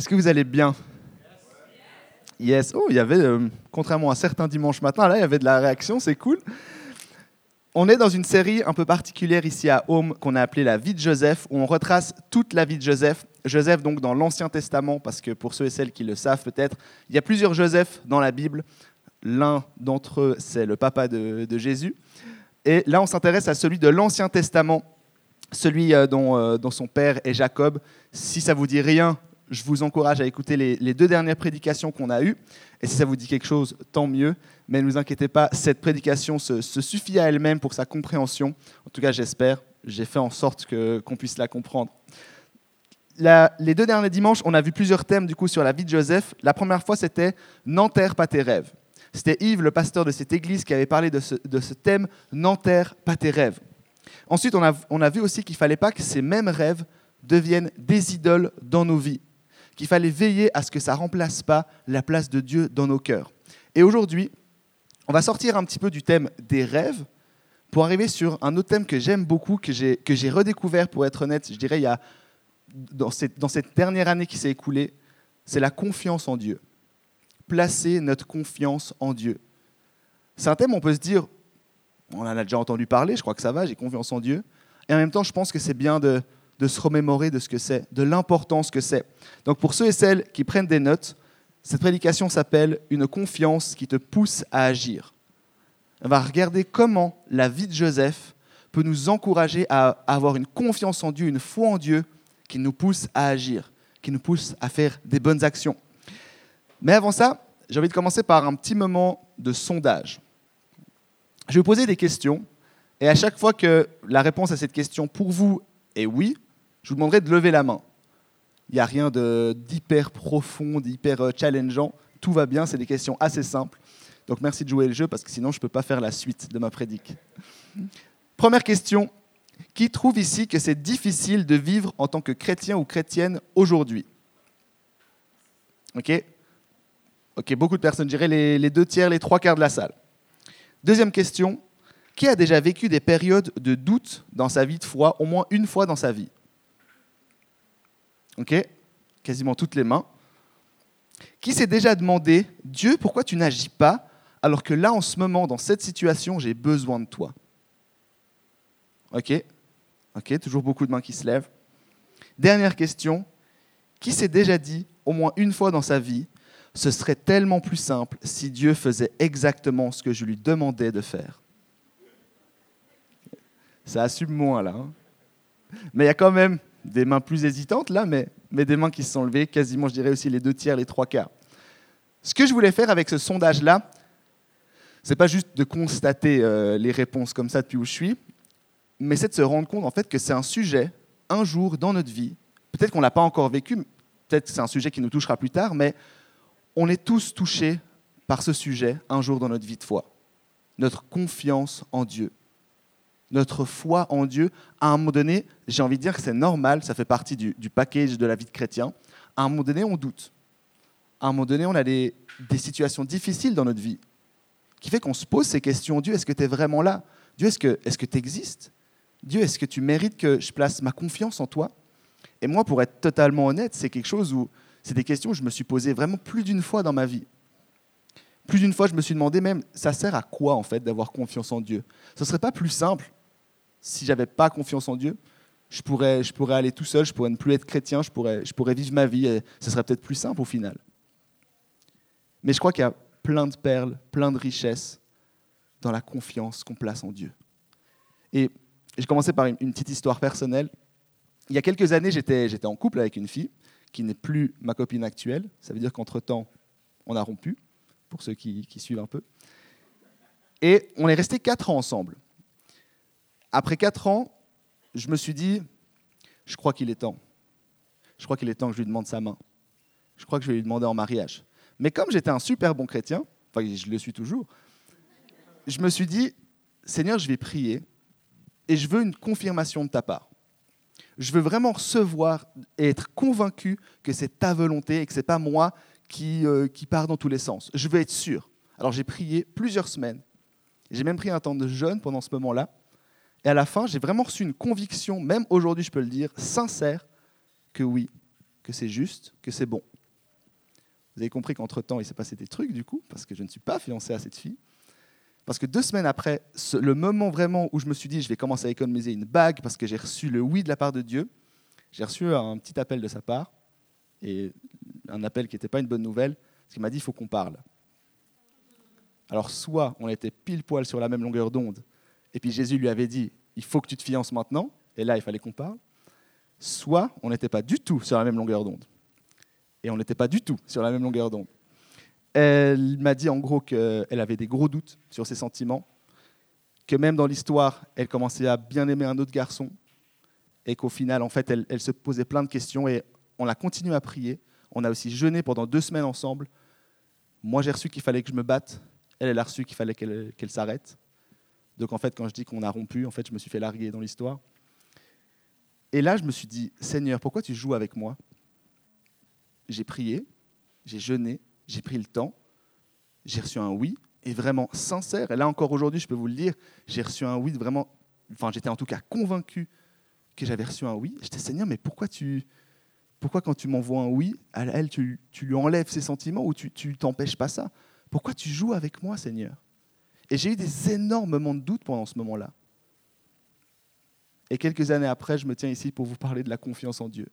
Est-ce que vous allez bien? Yes. Oh, il y avait, euh, contrairement à certains dimanches matins, là, il y avait de la réaction, c'est cool. On est dans une série un peu particulière ici à Home qu'on a appelée la vie de Joseph, où on retrace toute la vie de Joseph. Joseph, donc, dans l'Ancien Testament, parce que pour ceux et celles qui le savent peut-être, il y a plusieurs Joseph dans la Bible. L'un d'entre eux, c'est le papa de, de Jésus. Et là, on s'intéresse à celui de l'Ancien Testament, celui euh, dont, euh, dont son père est Jacob. Si ça vous dit rien, je vous encourage à écouter les, deux dernières prédications qu'on a eues. Et si ça vous dit quelque chose, tant mieux. Mais ne vous inquiétez pas, cette prédication se, suffit à elle-même pour sa compréhension. En tout cas, j'espère. J'ai fait en sorte qu'on puisse la comprendre. Les deux derniers dimanches, on a vu plusieurs thèmes du coup sur la vie de Joseph. La première fois, c'était N'enterre pas tes rêves. C'était Yves, le pasteur de cette église, qui avait parlé de ce, de ce thème N'enterre pas tes rêves. Ensuite, on a, on a vu aussi qu'il ne fallait pas que ces mêmes rêves deviennent des idoles dans nos vies qu'il fallait veiller à ce que ça remplace pas la place de Dieu dans nos cœurs. Et aujourd'hui, on va sortir un petit peu du thème des rêves pour arriver sur un autre thème que j'aime beaucoup, que j'ai, que j'ai redécouvert, pour être honnête, je dirais, il y a, dans, cette, dans cette dernière année qui s'est écoulée, c'est la confiance en Dieu. Placer notre confiance en Dieu. C'est un thème, on peut se dire, on en a déjà entendu parler, je crois que ça va, j'ai confiance en Dieu. Et en même temps, je pense que c'est bien de, de se remémorer de ce que c'est, de l'importance que c'est. Donc pour ceux et celles qui prennent des notes, cette prédication s'appelle Une confiance qui te pousse à agir. On va regarder comment la vie de Joseph peut nous encourager à avoir une confiance en Dieu, une foi en Dieu qui nous pousse à agir, qui nous pousse à faire des bonnes actions. Mais avant ça, j'ai envie de commencer par un petit moment de sondage. Je vais vous poser des questions et à chaque fois que la réponse à cette question pour vous est oui, je vous demanderai de lever la main. Il n'y a rien d'hyper profond, d'hyper euh, challengeant. Tout va bien, c'est des questions assez simples. Donc merci de jouer le jeu parce que sinon je ne peux pas faire la suite de ma prédique. Première question. Qui trouve ici que c'est difficile de vivre en tant que chrétien ou chrétienne aujourd'hui? Ok Ok, beaucoup de personnes, je dirais les, les deux tiers, les trois quarts de la salle. Deuxième question. Qui a déjà vécu des périodes de doute dans sa vie de foi, au moins une fois dans sa vie? Ok? Quasiment toutes les mains. Qui s'est déjà demandé, Dieu, pourquoi tu n'agis pas alors que là, en ce moment, dans cette situation, j'ai besoin de toi? Ok? Ok, toujours beaucoup de mains qui se lèvent. Dernière question. Qui s'est déjà dit, au moins une fois dans sa vie, ce serait tellement plus simple si Dieu faisait exactement ce que je lui demandais de faire? Ça assume moins là. hein. Mais il y a quand même des mains plus hésitantes là, mais, mais des mains qui se sont levées, quasiment je dirais aussi les deux tiers, les trois quarts. Ce que je voulais faire avec ce sondage-là, c'est pas juste de constater euh, les réponses comme ça depuis où je suis, mais c'est de se rendre compte en fait que c'est un sujet, un jour dans notre vie, peut-être qu'on ne l'a pas encore vécu, peut-être que c'est un sujet qui nous touchera plus tard, mais on est tous touchés par ce sujet un jour dans notre vie de foi. Notre confiance en Dieu. Notre foi en Dieu, à un moment donné, j'ai envie de dire que c'est normal, ça fait partie du, package de la vie de chrétien. À un moment donné, on doute. À un moment donné, on a des, situations difficiles dans notre vie qui fait qu'on se pose ces questions. Dieu, est-ce que tu es vraiment là? Dieu, est-ce que tu existes Dieu, est-ce que tu mérites que je place ma confiance en toi? Et moi, pour être totalement honnête, c'est quelque chose où c'est des questions que je me suis posées vraiment plus d'une fois dans ma vie. Plus d'une fois, je me suis demandé même, ça sert à quoi en fait d'avoir confiance en Dieu? Ce serait pas plus simple si j'avais pas confiance en Dieu je pourrais, je pourrais aller tout seul, je pourrais ne plus être chrétien, je pourrais, je pourrais vivre ma vie, et ce serait peut-être plus simple au final. Mais je crois qu'il y a plein de perles, plein de richesses dans la confiance qu'on place en Dieu. Et j'ai commencé par une, petite histoire personnelle. Il y a quelques années, j'étais j'étais en couple avec une fille qui n'est plus ma copine actuelle. Ça veut dire qu'entre-temps, on a rompu, pour ceux qui, qui suivent un peu. Et on est restés quatre ans ensemble. Après quatre ans, je me suis dit, je crois qu'il est temps. Je crois qu'il est temps que je lui demande sa main. crois que je vais lui demander en mariage. Mais comme j'étais un super bon chrétien, enfin je le suis toujours, je me suis dit, Seigneur, je vais prier et je veux une confirmation de ta part. Je veux vraiment recevoir et être convaincu que c'est ta volonté et que ce n'est pas moi qui, euh, qui dans tous les sens. Je veux être sûr. Alors j'ai prié plusieurs semaines. J'ai même pris un temps de jeûne pendant ce moment-là. Et à la fin, j'ai vraiment reçu une conviction, même aujourd'hui je peux le dire, sincère, que oui, que c'est juste, que c'est bon. Vous avez compris qu'entre-temps, il s'est passé des trucs, du coup, parce que je ne suis pas fiancé à cette fille. Parce que deux semaines après, le moment vraiment où je me suis dit, je vais commencer à économiser une bague, parce que j'ai reçu le oui de la part de Dieu, j'ai reçu un petit appel de sa part, et un appel qui n'était pas une bonne nouvelle, parce qu'il m'a dit, il faut qu'on parle. Alors soit on était pile poil sur la même longueur d'onde, et puis Jésus lui avait dit, il faut que tu te fiances maintenant, et là il fallait qu'on parle, soit on n'était pas du tout sur la même longueur d'onde. Et on n'était pas du tout sur la même longueur d'onde. Elle m'a dit en gros qu'elle avait des gros doutes sur ses sentiments, que même dans l'histoire, elle commençait à bien aimer un autre garçon, et qu'au final, en fait, elle, se posait plein de questions, et on a continué à prier. On a aussi jeûné pendant deux semaines ensemble. Moi, j'ai reçu qu'il fallait que je me batte. Elle, elle a reçu qu'il fallait qu'elle s'arrête. Donc, en fait, quand je dis qu'on a rompu, en fait, je me suis fait larguer dans l'histoire. Et là, je me suis dit, Seigneur, pourquoi tu joues avec moi? J'ai prié, j'ai jeûné, j'ai pris le temps, j'ai reçu un oui, et vraiment sincère. Et là encore aujourd'hui, je peux vous le dire, j'ai reçu un oui vraiment, enfin j'étais en tout cas convaincu que j'avais reçu un oui. J'étais Seigneur, mais pourquoi tu, pourquoi quand tu m'envoies un oui, à elle, tu, lui enlèves ses sentiments ou tu, tu t'empêches pas ça? Pourquoi tu joues avec moi, Seigneur? Et j'ai eu des énormément de doutes pendant ce moment-là. Et quelques années après, je me tiens ici pour vous parler de la confiance en Dieu.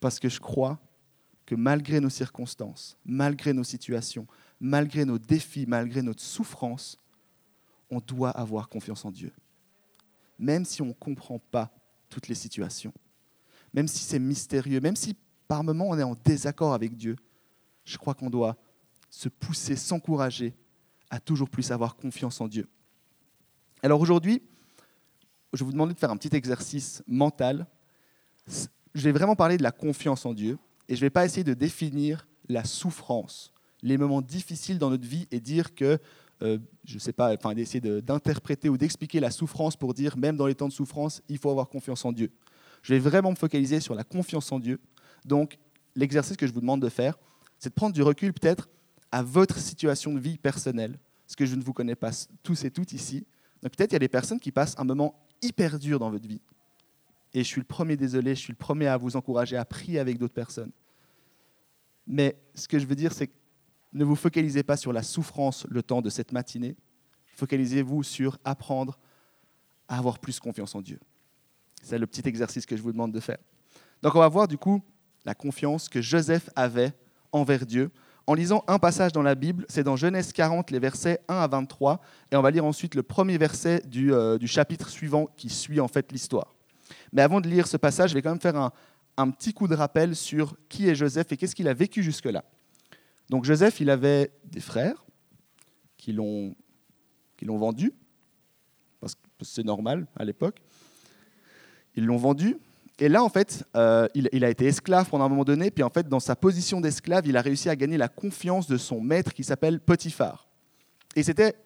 Parce que je crois que malgré nos circonstances, malgré nos situations, malgré nos défis, malgré notre souffrance, on doit avoir confiance en Dieu. Même si on ne comprend pas toutes les situations, même si c'est mystérieux, même si par moments on est en désaccord avec Dieu, je crois qu'on doit se pousser, s'encourager à toujours plus avoir confiance en Dieu. Alors aujourd'hui, je vais vous demander de faire un petit exercice mental. Je vais vraiment parler de la confiance en Dieu et je ne vais pas essayer de définir la souffrance, les moments difficiles dans notre vie et dire que, euh, je ne sais pas, enfin d'essayer d'interpréter ou d'expliquer la souffrance pour dire même dans les temps de souffrance, il faut avoir confiance en Dieu. Je vais vraiment me focaliser sur la confiance en Dieu. Donc l'exercice que je vous demande de faire, c'est de prendre du recul peut-être à votre situation de vie personnelle, parce que je ne vous connais pas tous et toutes ici. Donc peut-être il y a des personnes qui passent un moment hyper dur dans votre vie. Et je suis le premier désolé, je suis le premier à vous encourager à prier avec d'autres personnes. Mais ce que je veux dire, c'est que ne vous focalisez pas sur la souffrance le temps de cette matinée. Focalisez-vous sur apprendre à avoir plus confiance en Dieu. C'est le petit exercice que je vous demande de faire. Donc on va voir du coup la confiance que Joseph avait envers Dieu en lisant un passage dans la Bible, c'est dans Genèse 40, les versets 1 à 23, et on va lire ensuite le premier verset euh, du, chapitre suivant qui suit en fait l'histoire. Mais avant de lire ce passage, je vais quand même faire un, petit coup de rappel sur qui est Joseph et qu'est-ce qu'il a vécu jusque-là. Donc Joseph, il avait des frères qui l'ont vendu, parce que c'est normal à l'époque. Ils l'ont vendu, et là, en fait, euh, il, a été esclave pendant un moment donné, puis en fait, dans sa position d'esclave, il a réussi à gagner la confiance de son maître qui s'appelle Potiphar. Et c'était,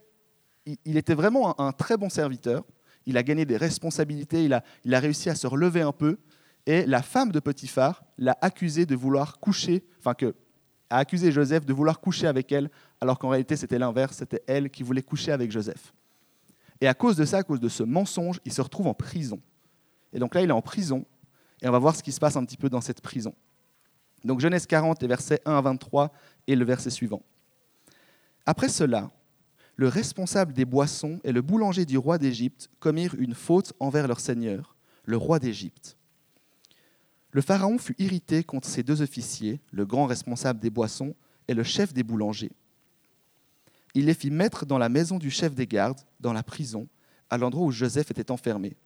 il, était vraiment un, très bon serviteur. Il a gagné des responsabilités, il a, il a réussi à se relever un peu. Et la femme de Potiphar l'a accusé de vouloir coucher, enfin que a accusé Joseph de vouloir coucher avec elle, alors qu'en réalité c'était l'inverse, c'était elle qui voulait coucher avec Joseph. Et à cause de ça, à cause de ce mensonge, il se retrouve en prison. Et donc là, il est en prison, et on va voir ce qui se passe un petit peu dans cette prison. Donc Genèse 40, les versets 1 à 23 et le verset suivant. Après cela, le responsable des boissons et le boulanger du roi d'Égypte commirent une faute envers leur seigneur, le roi d'Égypte. Le Pharaon fut irrité contre ses deux officiers, le grand responsable des boissons et le chef des boulangers. Il les fit mettre dans la maison du chef des gardes, dans la prison, à l'endroit où Joseph était enfermé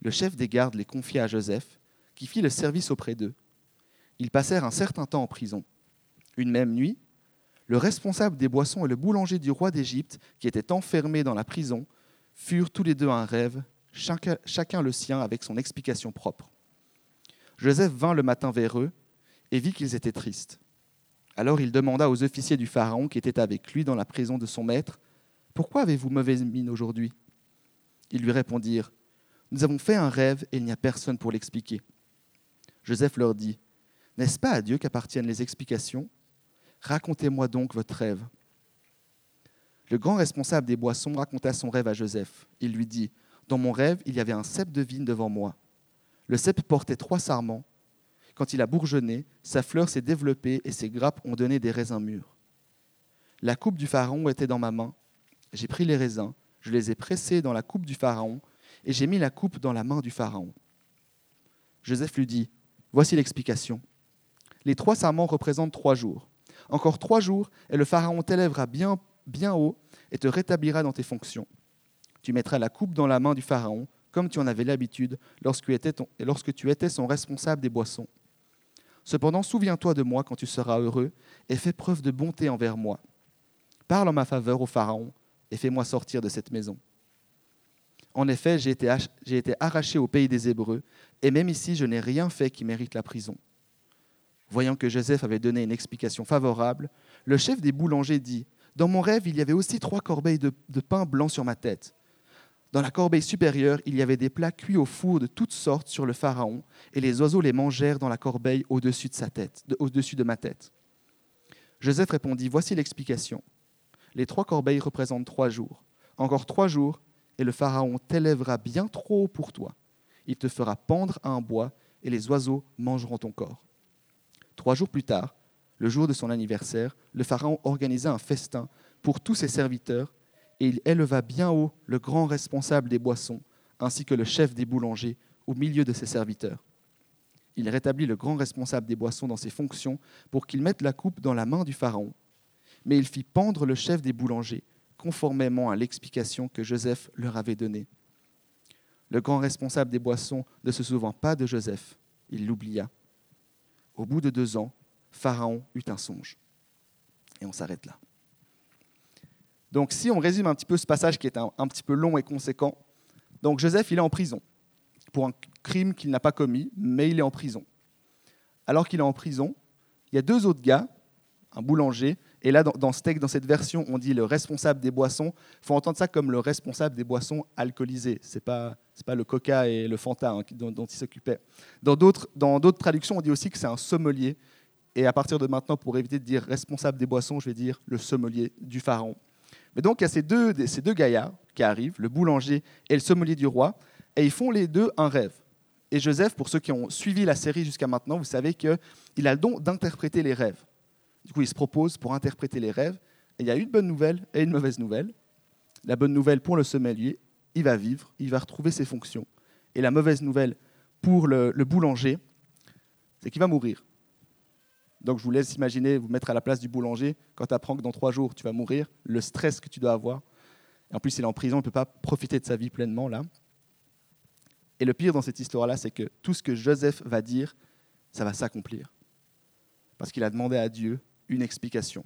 le chef des gardes les confia à Joseph, qui fit le service auprès d'eux. Ils passèrent un certain temps en prison. Une même nuit, le responsable des boissons et le boulanger du roi d'Égypte, qui étaient enfermés dans la prison, furent tous les deux un rêve, chacun, le sien avec son explication propre. Joseph vint le matin vers eux, et vit qu'ils étaient tristes. Alors il demanda aux officiers du Pharaon qui étaient avec lui dans la prison de son maître, Pourquoi avez-vous mauvaise mine aujourd'hui? Ils lui répondirent, Nous avons fait un rêve et il n'y a personne pour l'expliquer. Joseph leur dit, N'est-ce pas à Dieu qu'appartiennent les explications? Racontez-moi donc votre rêve. Le grand responsable des boissons raconta son rêve à Joseph. Il lui dit, Dans mon rêve, il y avait un cep de vigne devant moi. Le cep portait trois sarments. Quand il a bourgeonné, sa fleur s'est développée et ses grappes ont donné des raisins mûrs. La coupe du pharaon était dans ma main. J'ai pris les raisins, je les ai pressés dans la coupe du pharaon, et j'ai mis la coupe dans la main du pharaon. Joseph lui dit, Voici l'explication. Les trois sarments représentent trois jours. Encore trois jours, et le pharaon t'élèvera bien, haut et te rétablira dans tes fonctions. Tu mettras la coupe dans la main du pharaon, comme tu en avais l'habitude lorsque tu étais son responsable des boissons. Cependant, souviens-toi de moi quand tu seras heureux, et fais preuve de bonté envers moi. Parle en ma faveur au Pharaon, et fais-moi sortir de cette maison. En effet, j'ai été, arraché au pays des Hébreux, et même ici, je n'ai rien fait qui mérite la prison. Voyant que Joseph avait donné une explication favorable, le chef des boulangers dit, Dans mon rêve, il y avait aussi trois corbeilles de, pain blanc sur ma tête. Dans la corbeille supérieure, il y avait des plats cuits au four de toutes sortes sur le pharaon, et les oiseaux les mangèrent dans la corbeille au-dessus de sa tête, au-dessus de ma tête. Joseph répondit Voici l'explication. Les trois corbeilles représentent trois jours. Encore trois jours, et le pharaon t'élèvera bien trop haut pour toi. Il te fera pendre à un bois, et les oiseaux mangeront ton corps. Trois jours plus tard, le jour de son anniversaire, le Pharaon organisa un festin pour tous ses serviteurs, et il éleva bien haut le grand responsable des boissons, ainsi que le chef des boulangers, au milieu de ses serviteurs. Il rétablit le grand responsable des boissons dans ses fonctions pour qu'il mette la coupe dans la main du Pharaon. Mais il fit pendre le chef des boulangers, conformément à l'explication que Joseph leur avait donnée. Le grand responsable des boissons ne se souvint pas de Joseph, il l'oublia. Au bout de deux ans, Pharaon eut un songe. Et on s'arrête là. Donc si on résume un petit peu ce passage qui est un, petit peu long et conséquent, donc Joseph, il est en prison pour un crime qu'il n'a pas commis, mais il est en prison. Alors qu'il est en prison, il y a deux autres gars, un boulanger, et là, dans, dans, dans cette version, on dit le responsable des boissons. Il faut entendre ça comme le responsable des boissons alcoolisées. Ce n'est pas, pas le coca et le fanta hein, dont, il s'occupait. Dans d'autres traductions, on dit aussi que c'est un sommelier. Et à partir de maintenant, pour éviter de dire responsable des boissons, je vais dire le sommelier du pharaon. Mais donc, il y a ces deux, ces deux gaillards qui arrivent, le boulanger et le sommelier du roi, et ils font les deux un rêve. Et Joseph, pour ceux qui ont suivi la série jusqu'à maintenant, vous savez qu'il a le don d'interpréter les rêves. Du coup, il se propose pour interpréter les rêves. Et il y a une bonne nouvelle et une mauvaise nouvelle. La bonne nouvelle pour le sommelier, il va vivre, il va retrouver ses fonctions. Et la mauvaise nouvelle pour le, boulanger, c'est qu'il va mourir. Donc je vous laisse imaginer, vous mettre à la place du boulanger, quand tu apprends que dans trois jours tu vas mourir, le stress que tu dois avoir. En plus, il est en prison, il ne peut pas profiter de sa vie pleinement là. Et le pire dans cette histoire-là, c'est que tout ce que Joseph va dire, ça va s'accomplir. Parce qu'il a demandé à Dieu une explication.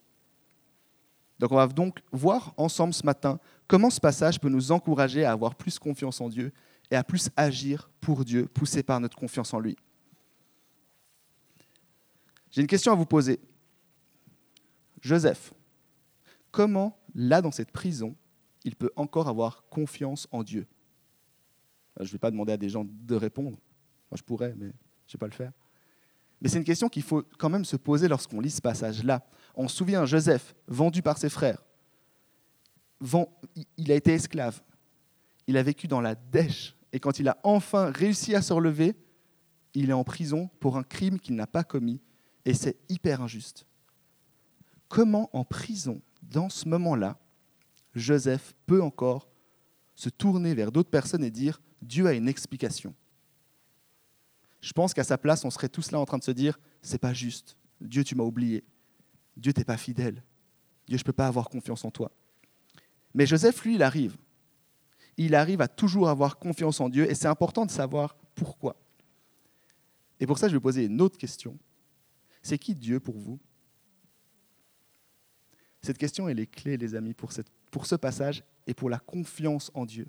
Donc on va donc voir ensemble ce matin comment ce passage peut nous encourager à avoir plus confiance en Dieu et à plus agir pour Dieu, poussé par notre confiance en lui. J'ai une question à vous poser. Joseph, comment, là dans cette prison, il peut encore avoir confiance en Dieu? Je ne vais pas demander à des gens de répondre. Moi, je pourrais, mais je ne vais pas le faire. Mais c'est une question qu'il faut quand même se poser lorsqu'on lit ce passage-là. On se souvient, Joseph, vendu par ses frères, il a été esclave, il a vécu dans la dèche, et quand il a enfin réussi à se relever, il est en prison pour un crime qu'il n'a pas commis, et c'est hyper injuste. Comment en prison, dans ce moment-là, Joseph peut encore se tourner vers d'autres personnes et dire Dieu a une explication je pense qu'à sa place, on serait tous là en train de se dire c'est pas juste. Dieu, tu m'as oublié. Dieu, t'es pas fidèle. Dieu, je ne peux pas avoir confiance en toi. Mais Joseph, lui, il arrive. Il arrive à toujours avoir confiance en Dieu et c'est important de savoir pourquoi. Et pour ça, je vais poser une autre question. C'est qui Dieu pour vous? Cette question, elle est clé, les amis, pour, cette, pour ce passage et pour la confiance en Dieu.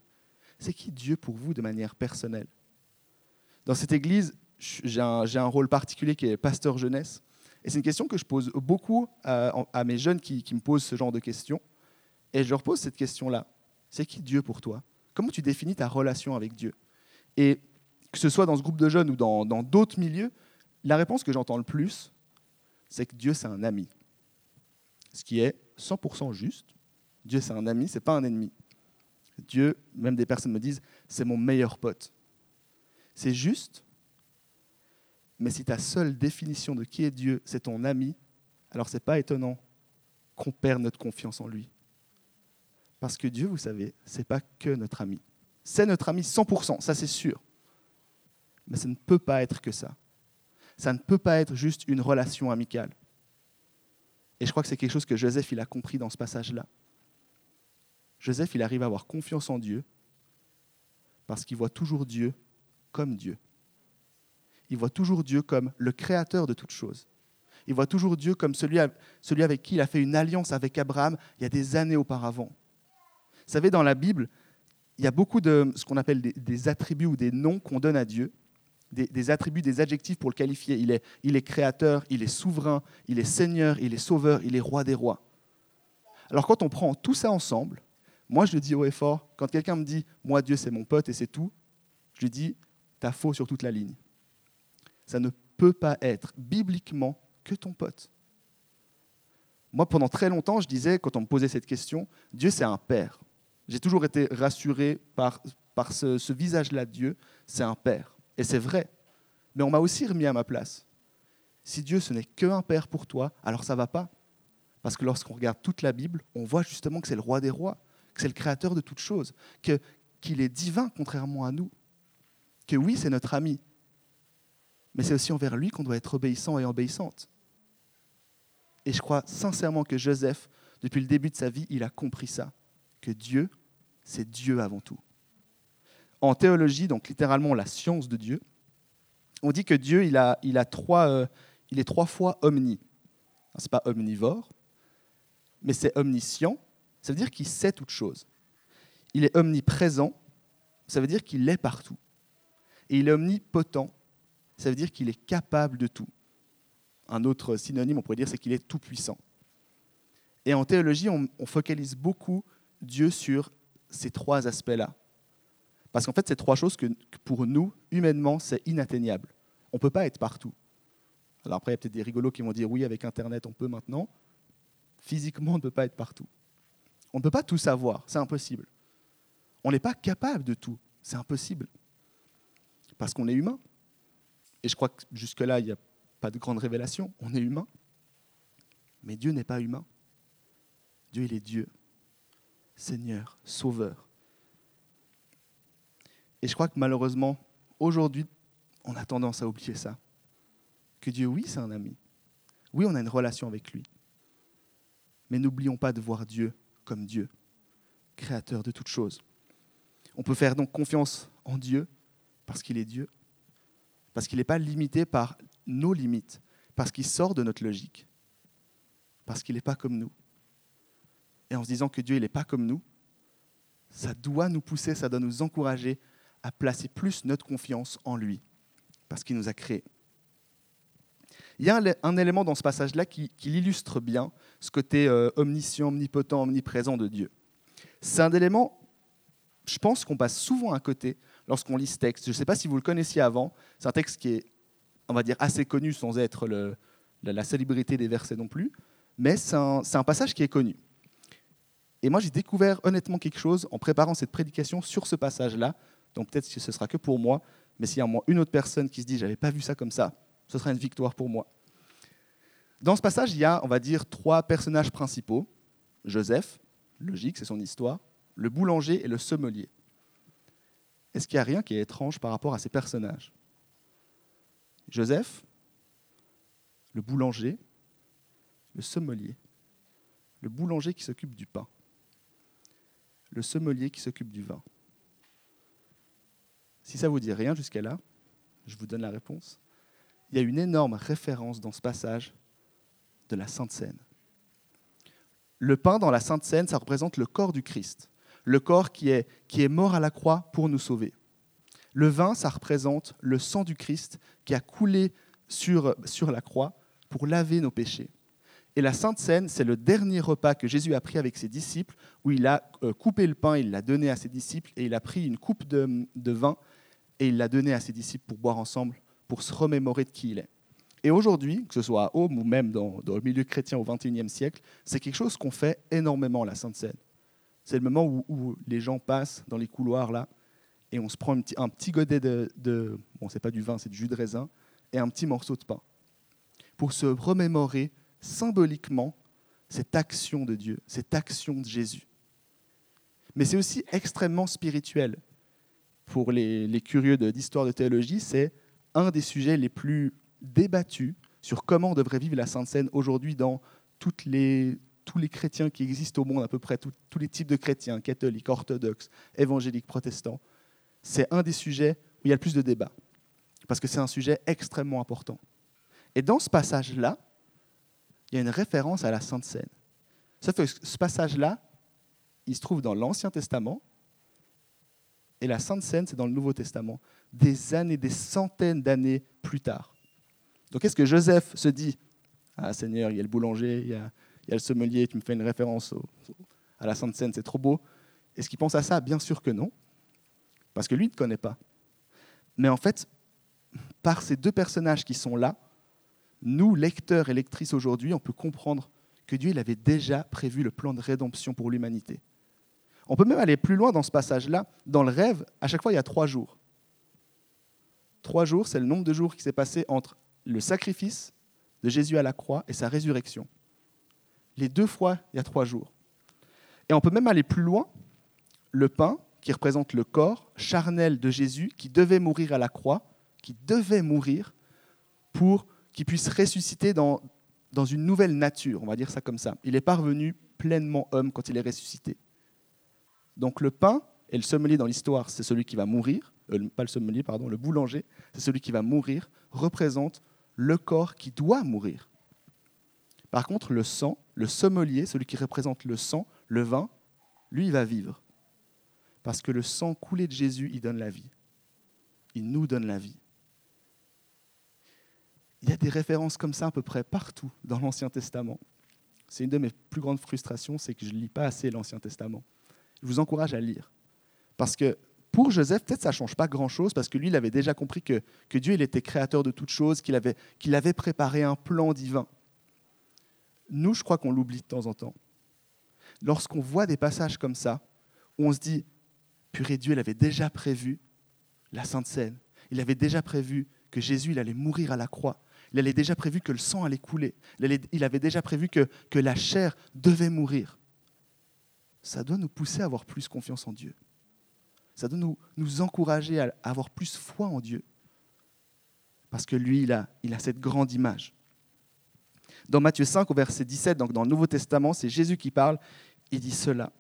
C'est qui Dieu pour vous de manière personnelle? Dans cette église, j'ai un, rôle particulier qui est pasteur jeunesse. Et c'est une question que je pose beaucoup à, à mes jeunes qui, qui, me posent ce genre de questions. Et je leur pose cette question-là. C'est qui Dieu pour toi? Comment tu définis ta relation avec Dieu? Et que ce soit dans ce groupe de jeunes ou dans d'autres milieux, la réponse que j'entends le plus, c'est que Dieu, c'est un ami. Ce qui est 100% juste. Dieu, c'est un ami, c'est pas un ennemi. Dieu, même des personnes me disent, c'est mon meilleur pote. C'est juste, mais si ta seule définition de qui est Dieu, c'est ton ami, alors c'est pas étonnant qu'on perde notre confiance en lui. Parce que Dieu, vous savez, c'est pas que notre ami. C'est notre ami 100%, ça c'est sûr. Mais ça ne peut pas être que ça. Ça ne peut pas être juste une relation amicale. Et je crois que c'est quelque chose que Joseph il a compris dans ce passage-là. Joseph, il arrive à avoir confiance en Dieu parce qu'il voit toujours Dieu comme Dieu. Il voit toujours Dieu comme le créateur de toutes choses. Il voit toujours Dieu comme celui, celui avec qui il a fait une alliance avec Abraham il y a des années auparavant. Vous savez, dans la Bible, il y a beaucoup de ce qu'on appelle des, attributs ou des noms qu'on donne à Dieu, des, attributs, des adjectifs pour le qualifier. Il est, il est créateur, il est souverain, il est seigneur, il est sauveur, il est roi des rois. Alors quand on prend tout ça ensemble, moi je le dis haut et fort, quand quelqu'un me dit, moi Dieu c'est mon pote et c'est tout, je lui dis, t'as faux sur toute la ligne. Ça ne peut pas être bibliquement que ton pote. Moi, pendant très longtemps, je disais, quand on me posait cette question, Dieu, c'est un père. J'ai toujours été rassuré par, par ce, visage-là de Dieu, c'est un père. Et c'est vrai. Mais on m'a aussi remis à ma place. Si Dieu, ce n'est qu'un père pour toi, alors ça va pas. Parce que lorsqu'on regarde toute la Bible, on voit justement que c'est le roi des rois, que c'est le créateur de toutes choses, que, qu'il est divin contrairement à nous, que oui, c'est notre ami, mais c'est aussi envers lui qu'on doit être obéissant et obéissante. Et je crois sincèrement que Joseph, depuis le début de sa vie, il a compris ça, que Dieu, c'est Dieu avant tout. En théologie, donc littéralement la science de Dieu, on dit que Dieu, il, a, il, a trois, euh, il est trois fois omni. Ce n'est pas omnivore, mais c'est omniscient, ça veut dire qu'il sait toutes choses. Il est omniprésent, ça veut dire qu'il est partout. Et il est omnipotent, ça veut dire qu'il est capable de tout. Un autre synonyme, on pourrait dire, c'est qu'il est tout-puissant. Et en théologie, on, focalise beaucoup Dieu sur ces trois aspects-là. Parce qu'en fait, c'est trois choses que, pour nous, humainement, c'est inatteignable. On ne peut pas être partout. Alors après, il y a peut-être des rigolos qui vont dire oui, avec Internet, on peut maintenant. Physiquement, on ne peut pas être partout. On ne peut pas tout savoir, c'est impossible. On n'est pas capable de tout, c'est impossible. Parce qu'on est humain. Et je crois que jusque-là, il n'y a pas de grande révélation. On est humain. Mais Dieu n'est pas humain. Dieu, il est Dieu. Seigneur, Sauveur. Et je crois que malheureusement, aujourd'hui, on a tendance à oublier ça. Que Dieu, oui, c'est un ami. Oui, on a une relation avec lui. Mais n'oublions pas de voir Dieu comme Dieu, créateur de toutes choses. On peut faire donc confiance en Dieu parce qu'il est Dieu, parce qu'il n'est pas limité par nos limites, parce qu'il sort de notre logique, parce qu'il n'est pas comme nous. Et en se disant que Dieu n'est pas comme nous, ça doit nous pousser, ça doit nous encourager à placer plus notre confiance en lui, parce qu'il nous a créés. Il y a un, élément dans ce passage-là qui, illustre bien ce côté euh, omniscient, omnipotent, omniprésent de Dieu. C'est un élément, je pense qu'on passe souvent à côté lorsqu'on lit ce texte. Je ne sais pas si vous le connaissiez avant. C'est un texte qui est, on va dire, assez connu sans être la, célébrité des versets non plus. Mais c'est un, passage qui est connu. Et moi, j'ai découvert honnêtement quelque chose en préparant cette prédication sur ce passage-là. Donc peut-être que ce sera que pour moi, mais s'il y a une autre personne qui se dit, j'avais pas vu ça comme ça, ce sera une victoire pour moi. Dans ce passage, il y a, on va dire, trois personnages principaux. Joseph, logique, c'est son histoire, le boulanger et le sommelier. Est-ce qu'il n'y a rien qui est étrange par rapport à ces personnages? Joseph, le boulanger, le sommelier. Le boulanger qui s'occupe du pain. Le sommelier qui s'occupe du vin. Si ça vous dit rien jusqu'à là, je vous donne la réponse il y a une énorme référence dans ce passage de la Sainte Seine. Le pain dans la Sainte Seine, ça représente le corps du Christ, le corps qui est, qui est mort à la croix pour nous sauver. Le vin, ça représente le sang du Christ qui a coulé sur, sur la croix pour laver nos péchés. Et la Sainte Seine, c'est le dernier repas que Jésus a pris avec ses disciples, où il a euh, coupé le pain, il l'a donné à ses disciples, et il a pris une coupe de, vin, et il l'a donné à ses disciples pour boire ensemble, pour se remémorer de qui il est. Et aujourd'hui, que ce soit à Home ou même dans, dans le milieu chrétien au XXIe siècle, c'est quelque chose qu'on fait énormément, la Sainte Seine. C'est le moment où, les gens passent dans les couloirs là, et on se prend un petit, godet de, de bon, c'est pas du vin, c'est du jus de raisin, et un petit morceau de pain, pour se remémorer symboliquement cette action de Dieu, cette action de Jésus. Mais c'est aussi extrêmement spirituel. Pour les, les curieux d'histoire de, de théologie, c'est un des sujets les plus débattus sur comment on devrait vivre la Sainte Seine aujourd'hui dans toutes les, tous les chrétiens qui existent au monde, à peu près tous les types de chrétiens, catholiques, orthodoxes, évangéliques, protestants. C'est un des sujets où il y a le plus de débats, parce que c'est un sujet extrêmement important. Et dans ce passage-là, il y a une référence à la Sainte Seine. Sauf que ce passage-là, il se trouve dans l'Ancien Testament, et la Sainte Seine, c'est dans le Nouveau Testament, des années, des centaines d'années plus tard. Donc est-ce que Joseph se dit, ah Seigneur, il y a le boulanger, il y a, il y a le sommelier, tu me fais une référence à la Sainte Seine, c'est trop beau. Est-ce qu'il pense à ça? Bien sûr que non, parce que lui ne connaît pas. Mais en fait, par ces deux personnages qui sont là, nous, lecteurs et lectrices aujourd'hui, on peut comprendre que Dieu il avait déjà prévu le plan de rédemption pour l'humanité. On peut même aller plus loin dans ce passage-là. Dans le rêve, à chaque fois, il y a trois jours. Trois jours, c'est le nombre de jours qui s'est passé entre le sacrifice de Jésus à la croix et sa résurrection. Les deux fois, il y a trois jours. Et on peut même aller plus loin. Le pain, qui représente le corps charnel de Jésus, qui devait mourir à la croix, qui devait mourir pour qu'il puisse ressusciter dans, dans une nouvelle nature, on va dire ça comme ça. Il est parvenu pleinement homme quand il est ressuscité. Donc le pain et le sommelier dans l'histoire, c'est celui qui va mourir, euh, pas le sommelier, pardon, le boulanger, c'est celui qui va mourir, représente le corps qui doit mourir. Par contre, le sang, le sommelier, celui qui représente le sang, le vin, lui, il va vivre. Parce que le sang coulé de Jésus, il donne la vie. Il nous donne la vie. Il y a des références comme ça à peu près partout dans l'Ancien Testament. C'est une de mes plus grandes frustrations, c'est que je ne lis pas assez l'Ancien Testament. Je vous encourage à lire. Parce que pour Joseph, peut-être ça ne change pas grand-chose, parce que lui, il avait déjà compris que, Dieu, il était créateur de toutes choses, qu'il avait préparé un plan divin. Nous, je crois qu'on l'oublie de temps en temps. Lorsqu'on voit des passages comme ça, où on se dit, purée, Dieu, il avait déjà prévu la Sainte Seine. Il avait déjà prévu que Jésus, il allait mourir à la croix. Il avait déjà prévu que le sang allait couler. Il avait déjà prévu que, que la chair devait mourir. Ça doit nous pousser à avoir plus confiance en Dieu. Ça doit nous, nous encourager à avoir plus foi en Dieu. Parce que lui, il a, il a cette grande image. Dans Matthieu 5, au verset 17, donc dans le Nouveau Testament, c'est Jésus qui parle. Il dit cela.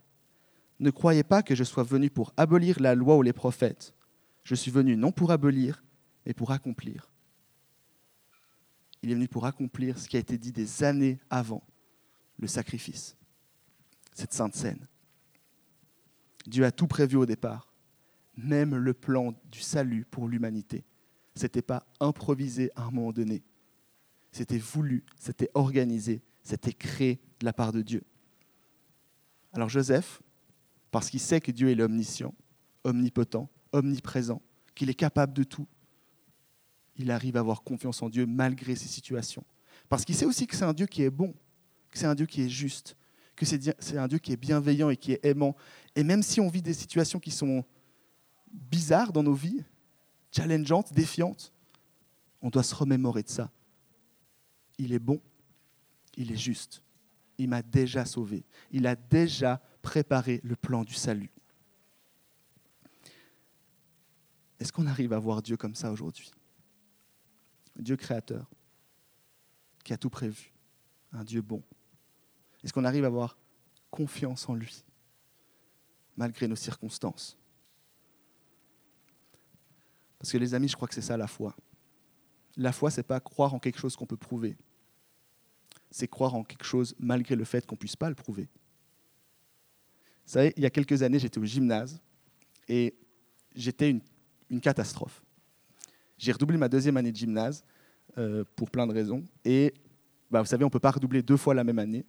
Ne croyez pas que je sois venu pour abolir la loi ou les prophètes. Je suis venu non pour abolir, mais pour accomplir. Il est venu pour accomplir ce qui a été dit des années avant, le sacrifice, cette sainte scène. Dieu a tout prévu au départ, même le plan du salut pour l'humanité. Ce n'était pas improvisé à un moment donné. C'était voulu, c'était organisé, c'était créé de la part de Dieu. Alors Joseph, parce qu'il sait que Dieu est l'omniscient, omnipotent, omniprésent, qu'il est capable de tout, il arrive à avoir confiance en Dieu malgré ces situations. Parce qu'il sait aussi que c'est un Dieu qui est bon, que c'est un Dieu qui est juste, que c'est un Dieu qui est bienveillant et qui est aimant. Et même si on vit des situations qui sont bizarres dans nos vies, challengeantes, défiantes, on doit se remémorer de ça. Il est bon, il est juste, il m'a déjà sauvé, il a déjà préparé le plan du salut. Est-ce qu'on arrive à voir Dieu comme ça aujourd'hui? Dieu créateur, qui a tout prévu, un Dieu bon. Est-ce qu'on arrive à avoir confiance en lui, malgré nos circonstances? Parce que les amis, je crois que c'est ça la foi. La foi, c'est pas croire en quelque chose qu'on peut prouver. C'est croire en quelque chose malgré le fait qu'on ne puisse pas le prouver. Vous savez, il y a quelques années, j'étais au gymnase et j'étais une catastrophe. J'ai redoublé ma deuxième année de gymnase euh, pour plein de raisons. Et bah, vous savez, on ne peut pas redoubler deux fois la même année.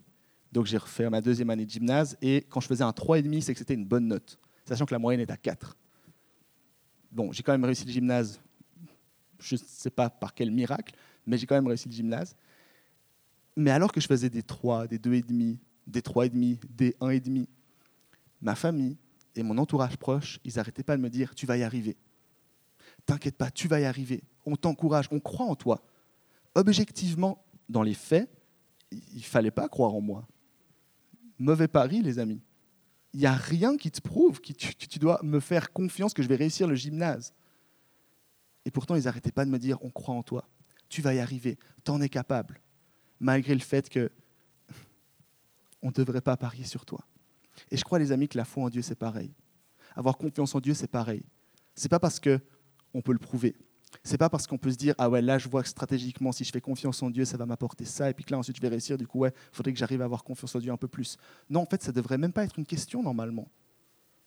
Donc j'ai refait ma deuxième année de gymnase. Et quand je faisais un 3,5, c'est que c'était une bonne note, sachant que la moyenne est à 4. Bon, j'ai quand même réussi le gymnase. Je ne sais pas par quel miracle, mais j'ai quand même réussi le gymnase. Mais alors que je faisais des 3, des 2,5, des 3,5, des 1,5, ma famille et mon entourage proche, ils n'arrêtaient pas de me dire Tu vas y arriver. T'inquiète pas, tu vas y arriver. On t'encourage, on croit en toi. Objectivement, dans les faits, il ne fallait pas croire en moi. Mauvais pari, les amis. Il n'y a rien qui te prouve que tu, dois me faire confiance que je vais réussir le gymnase. Et pourtant, ils n'arrêtaient pas de me dire On croit en toi. Tu vas y arriver. T'en es capable. Malgré le fait que on ne devrait pas parier sur toi. Et je crois, les amis, que la foi en Dieu, c'est pareil. Avoir confiance en Dieu, c'est pareil. C'est pas parce que on peut le prouver. C'est pas parce qu'on peut se dire ah ouais là je vois que stratégiquement si je fais confiance en Dieu ça va m'apporter ça et puis que là ensuite je vais réussir du coup ouais faudrait que j'arrive à avoir confiance en Dieu un peu plus. Non en fait ça devrait même pas être une question normalement.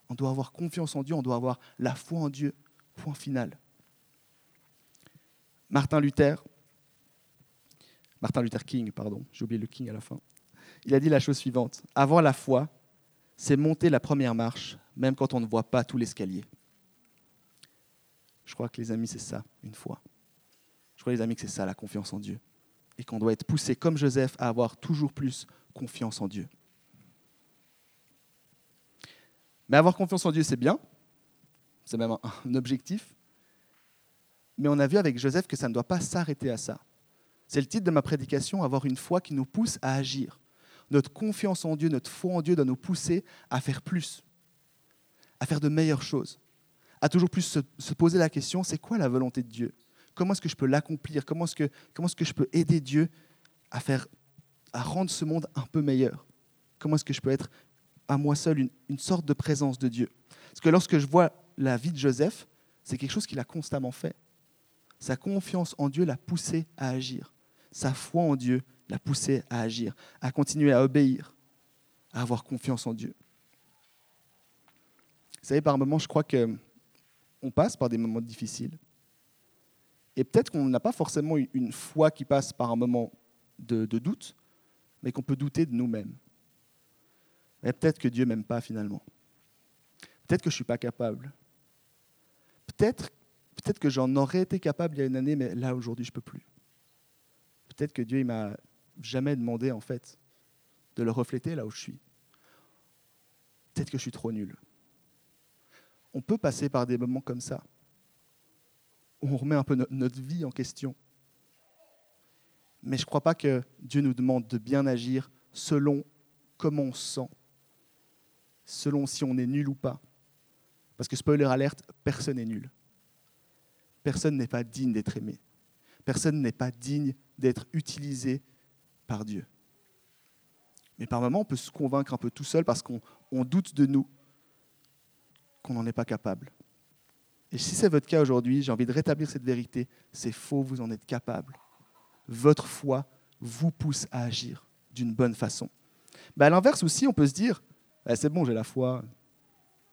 On doit avoir confiance en Dieu, on doit avoir la foi en Dieu. Point final. Martin Luther, Martin Luther King, pardon, j'ai oublié le King à la fin. Il a dit la chose suivante Avoir la foi, c'est monter la première marche, même quand on ne voit pas tout l'escalier. Je crois que les amis, c'est ça, une foi. Je crois, les amis, que c'est ça, la confiance en Dieu. Et qu'on doit être poussé, comme Joseph, à avoir toujours plus confiance en Dieu. Mais avoir confiance en Dieu, c'est bien. C'est même un objectif. Mais on a vu avec Joseph que ça ne doit pas s'arrêter à ça. C'est le titre de ma prédication, avoir une foi qui nous pousse à agir. Notre confiance en Dieu, notre foi en Dieu doit nous pousser à faire plus, à faire de meilleures choses, à toujours plus se, poser la question, c'est quoi la volonté de Dieu? Comment est-ce que je peux l'accomplir? Comment est-ce, que, est-ce que je peux aider Dieu à, faire, à rendre ce monde un peu meilleur? Comment est-ce que je peux être à moi seul une sorte de présence de Dieu? Parce que lorsque je vois la vie de Joseph, c'est quelque chose qu'il a constamment fait. Sa confiance en Dieu l'a poussé à agir. Sa foi en Dieu l'a poussé à agir, à continuer à obéir, à avoir confiance en Dieu. Vous savez, par moments, je crois qu'on passe par des moments difficiles. Et peut-être qu'on n'a pas forcément une foi qui passe par un moment de, doute, mais qu'on peut douter de nous-mêmes. Mais peut-être que Dieu m'aime pas finalement. Peut-être que je ne suis pas capable. Peut-être peut que j'en aurais été capable il y a une année, mais là aujourd'hui je ne peux plus. Peut-être que Dieu m'a jamais demandé, en fait, de le refléter là où je suis. Peut-être que je suis trop nul. On peut passer par des moments comme ça, où on remet un peu notre vie en question. Mais je ne crois pas que Dieu nous demande de bien agir selon comment on se sent, selon si on est nul ou pas. Parce que spoiler alerte, personne n'est nul. Personne n'est pas digne d'être aimé. Personne n'est pas digne d'être utilisé par Dieu. Mais par moments, on peut se convaincre un peu tout seul parce qu'on doute de nous, qu'on n'en est pas capable. Et si c'est votre cas aujourd'hui, j'ai envie de rétablir cette vérité. C'est faux, vous en êtes capable. Votre foi vous pousse à agir d'une bonne façon. Ben à l'inverse aussi, on peut se dire, eh, c'est bon, j'ai la foi,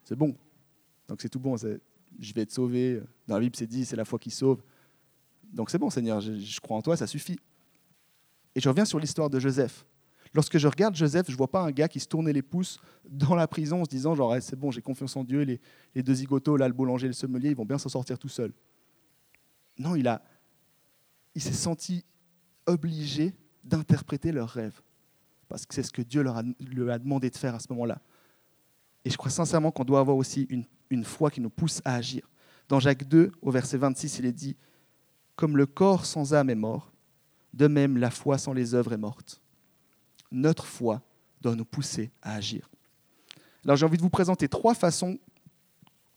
c'est bon. Donc c'est tout bon, je vais être sauvé. Dans la Bible, c'est dit, c'est la foi qui sauve. Donc c'est bon, Seigneur, je crois en toi, ça suffit. Et je reviens sur l'histoire de Joseph. Lorsque je regarde Joseph, je ne vois pas un gars qui se tournait les pouces dans la prison en se disant genre eh, c'est bon, j'ai confiance en Dieu, les, deux zigotos, là, le boulanger et le sommelier, ils vont bien s'en sortir tout seuls. Non, il, a, il s'est senti obligé d'interpréter leurs rêves. Parce que c'est ce que Dieu leur a, a demandé de faire à ce moment-là. Et je crois sincèrement qu'on doit avoir aussi une, foi qui nous pousse à agir. Dans Jacques 2, au verset 26, il est dit Comme le corps sans âme est mort, de même, la foi sans les œuvres est morte. Notre foi doit nous pousser à agir. Alors j'ai envie de vous présenter trois façons,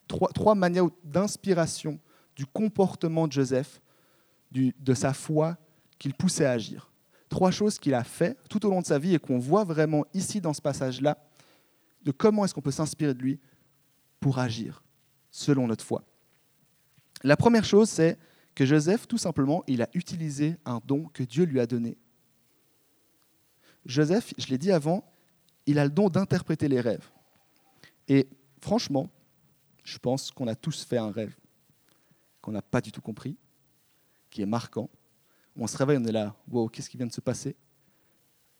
trois, manières d'inspiration du comportement de Joseph, de sa foi qu'il poussait à agir. Trois choses qu'il a fait tout au long de sa vie et qu'on voit vraiment ici dans ce passage-là, de comment est-ce qu'on peut s'inspirer de lui pour agir selon notre foi. La première chose, c'est que Joseph, tout simplement, il a utilisé un don que Dieu lui a donné. Joseph, je l'ai dit avant, il a le don d'interpréter les rêves. Et franchement, je pense qu'on a tous fait un rêve. qu'on n'a pas du tout compris, qui est marquant. On se réveille, on est là, wow, qu'est-ce qui vient de se passer?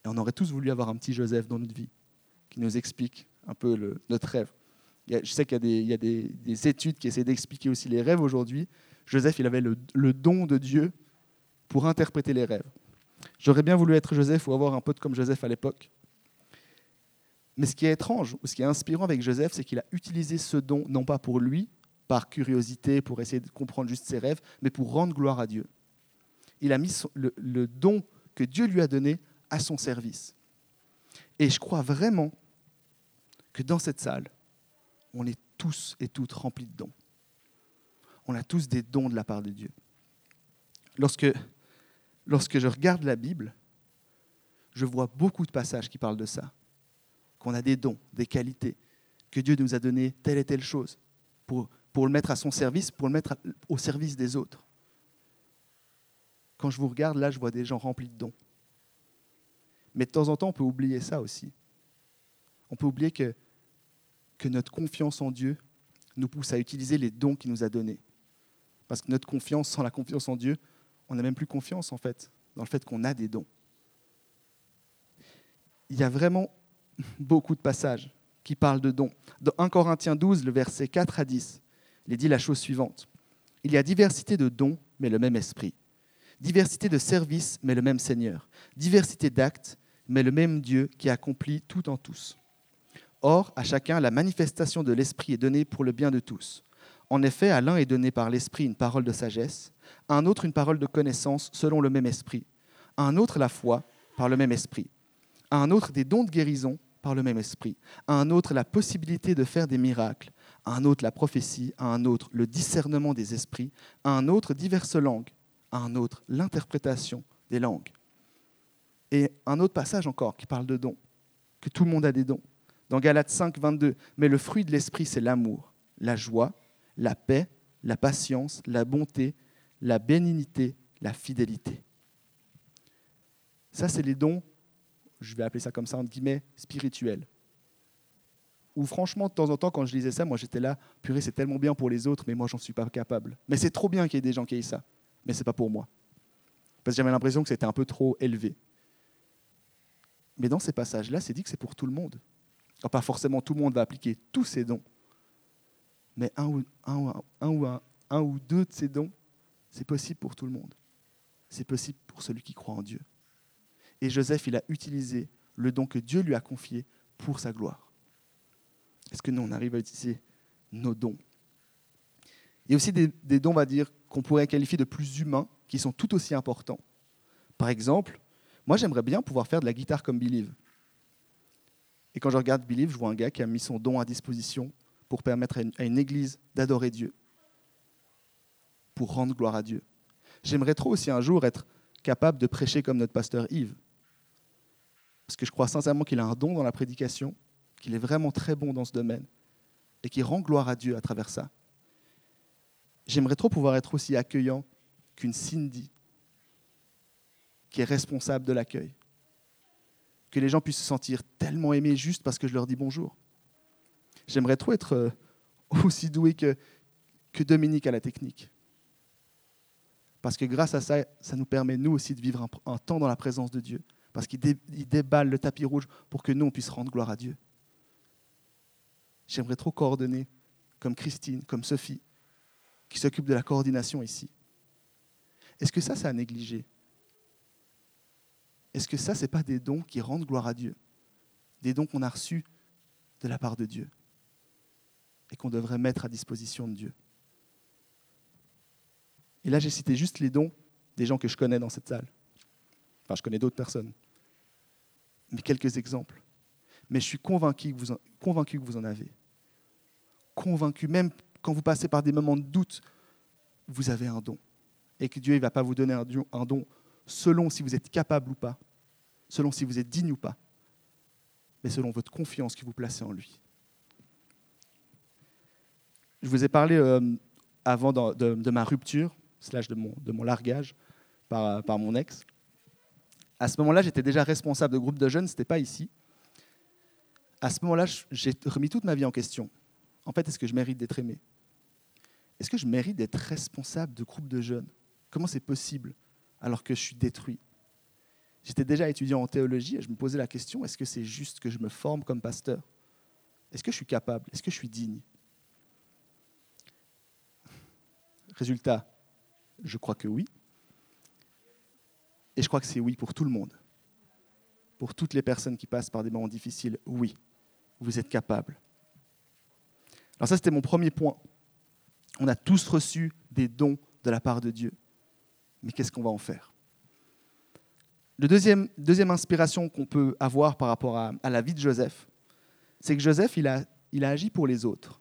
Et on aurait tous voulu avoir un petit Joseph dans notre vie, qui nous explique un peu le, notre rêve. je sais qu'il y a, des, études qui essaient d'expliquer aussi les rêves aujourd'hui. Joseph, il avait le, don de Dieu pour interpréter les rêves. J'aurais bien voulu être Joseph ou avoir un pote comme Joseph à l'époque. Mais ce qui est étrange, ou ce qui est inspirant avec Joseph, c'est qu'il a utilisé ce don, non pas pour lui, par curiosité, pour essayer de comprendre juste ses rêves, mais pour rendre gloire à Dieu. Il a mis le don que Dieu lui a donné à son service. Et je crois vraiment que dans cette salle, on est tous et toutes remplis de dons. On a tous des dons de la part de Dieu. Lorsque, lorsque je regarde la Bible, je vois beaucoup de passages qui parlent de ça, qu'on a des dons, des qualités, que Dieu nous a donné telle et telle chose pour, pour le mettre à son service, pour le mettre au service des autres. Quand je vous regarde, là, je vois des gens remplis de dons. Mais de temps en temps, on peut oublier ça aussi. On peut oublier que, que notre confiance en Dieu nous pousse à utiliser les dons qu'il nous a donnés. Parce que notre confiance, sans la confiance en Dieu, on n'a même plus confiance en fait dans le fait qu'on a des dons. Il y a vraiment beaucoup de passages qui parlent de dons. Dans 1 Corinthiens 12, le verset 4 à 10, il dit la chose suivante. Il y a diversité de dons, mais le même esprit. Diversité de services, mais le même Seigneur. Diversité d'actes, mais le même Dieu qui accomplit tout en tous. Or, à chacun, la manifestation de l'Esprit est donnée pour le bien de tous. En effet, à l'un est donné par l'Esprit une parole de sagesse, à un autre une parole de connaissance selon le même Esprit, à un autre la foi par le même Esprit, à un autre des dons de guérison par le même Esprit, à un autre la possibilité de faire des miracles, à un autre la prophétie, à un autre le discernement des esprits, à un autre diverses langues, à un autre l'interprétation des langues. Et un autre passage encore qui parle de dons, que tout le monde a des dons. Dans Galates 5, 22, mais le fruit de l'esprit, c'est l'amour, la joie, la paix, la patience, la bonté, la bénignité, la fidélité. Ça, c'est les dons, je vais appeler ça comme ça, entre guillemets, spirituels. Ou franchement, de temps en temps, quand je lisais ça, moi j'étais là, purée, c'est tellement bien pour les autres, mais moi j'en suis pas capable. Mais c'est trop bien qu'il y ait des gens qui aient ça, mais c'est pas pour moi. Parce que j'avais l'impression que c'était un peu trop élevé. Mais dans ces passages-là, c'est dit que c'est pour tout le monde. Alors, pas forcément tout le monde va appliquer tous ces dons, mais un ou, un, un, ou deux de ces dons, c'est possible pour tout le monde. C'est possible pour celui qui croit en Dieu. Et Joseph, il a utilisé le don que Dieu lui a confié pour sa gloire. Est-ce que nous, on arrive à utiliser nos dons? Il y a aussi des, des dons, on va dire, qu'on pourrait qualifier de plus humains, qui sont tout aussi importants. Par exemple, moi, j'aimerais bien pouvoir faire de la guitare comme Believe. Et quand je regarde Believe, je vois un gars qui a mis son don à disposition pour permettre à une, église d'adorer Dieu, pour rendre gloire à Dieu. J'aimerais trop aussi un jour être capable de prêcher comme notre pasteur Yves. Parce que je crois sincèrement qu'il a un don dans la prédication, qu'il est vraiment très bon dans ce domaine, et qu'il rend gloire à Dieu à travers ça. J'aimerais trop pouvoir être aussi accueillant qu'une Cindy, qui est responsable de l'accueil. Que les gens puissent se sentir tellement aimés juste parce que je leur dis bonjour. J'aimerais trop être euh, aussi doué que, que Dominique à la technique. Parce que grâce à ça, ça nous permet, nous aussi, de vivre un, temps dans la présence de Dieu. Parce qu'il déballe le tapis rouge pour que nous, on puisse rendre gloire à Dieu. J'aimerais trop coordonner, comme Christine, comme Sophie, qui s'occupe de la coordination ici. Est-ce que ça, c'est à négliger? Est-ce que ça, ce n'est pas des dons qui rendent gloire à Dieu? Des dons qu'on a reçus de la part de Dieu et qu'on devrait mettre à disposition de Dieu. Et là, j'ai cité juste les dons des gens que je connais dans cette salle. Enfin, je connais d'autres personnes. Mais quelques exemples. Mais je suis convaincu que vous en, convaincu que vous en avez. Convaincu, même quand vous passez par des moments de doute, vous avez un don. Et que Dieu ne va pas vous donner un don selon si vous êtes capable ou pas, selon si vous êtes digne ou pas, mais selon votre confiance que vous placez en lui. Je vous ai parlé euh, avant de, ma rupture, slash de mon, largage par, par mon ex. À ce moment-là, j'étais déjà responsable de groupe de jeunes, ce n'était pas ici. À ce moment-là, j'ai remis toute ma vie en question. En fait, est-ce que je mérite d'être aimé? Est-ce que je mérite d'être responsable de groupes de jeunes? Comment c'est possible alors que je suis détruit? J'étais déjà étudiant en théologie et je me posais la question, est-ce que c'est juste que je me forme comme pasteur? Est-ce que je suis capable? Est-ce que je suis digne? Résultat, je crois que oui. Et je crois que c'est oui pour tout le monde. Pour toutes les personnes qui passent par des moments difficiles, oui, vous êtes capable. Alors ça, c'était mon premier point. On a tous reçu des dons de la part de Dieu. Mais qu'est-ce qu'on va en faire? La deuxième, inspiration qu'on peut avoir par rapport à, la vie de Joseph, c'est que Joseph, il a, agi pour les autres.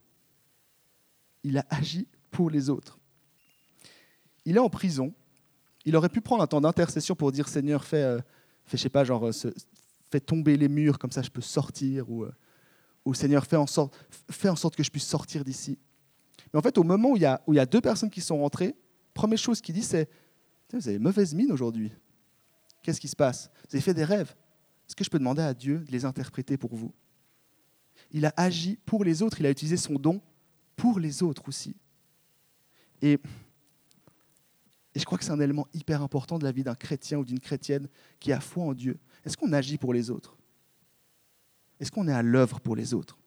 Il a agi pour les autres. Il est en prison, il aurait pu prendre un temps d'intercession pour dire Seigneur, fais, euh, je sais pas, genre, euh, fais tomber les murs, comme ça je peux sortir, ou, euh, Seigneur, fais en, sorte, fais en sorte que je puisse sortir d'ici. Mais en fait, au moment où il, y a, où il y a deux personnes qui sont rentrées, première chose qu'il dit, c'est Vous avez mauvaise mine aujourd'hui. Qu'est-ce qui se passe? Vous avez fait des rêves. Est-ce que je peux demander à Dieu de les interpréter pour vous? Il a agi pour les autres, il a utilisé son don pour les autres aussi. Et et je crois que c'est un élément hyper important de la vie d'un chrétien ou d'une chrétienne qui a foi en Dieu. Est-ce qu'on agit pour les autres? Est-ce qu'on est à l'œuvre pour les autres?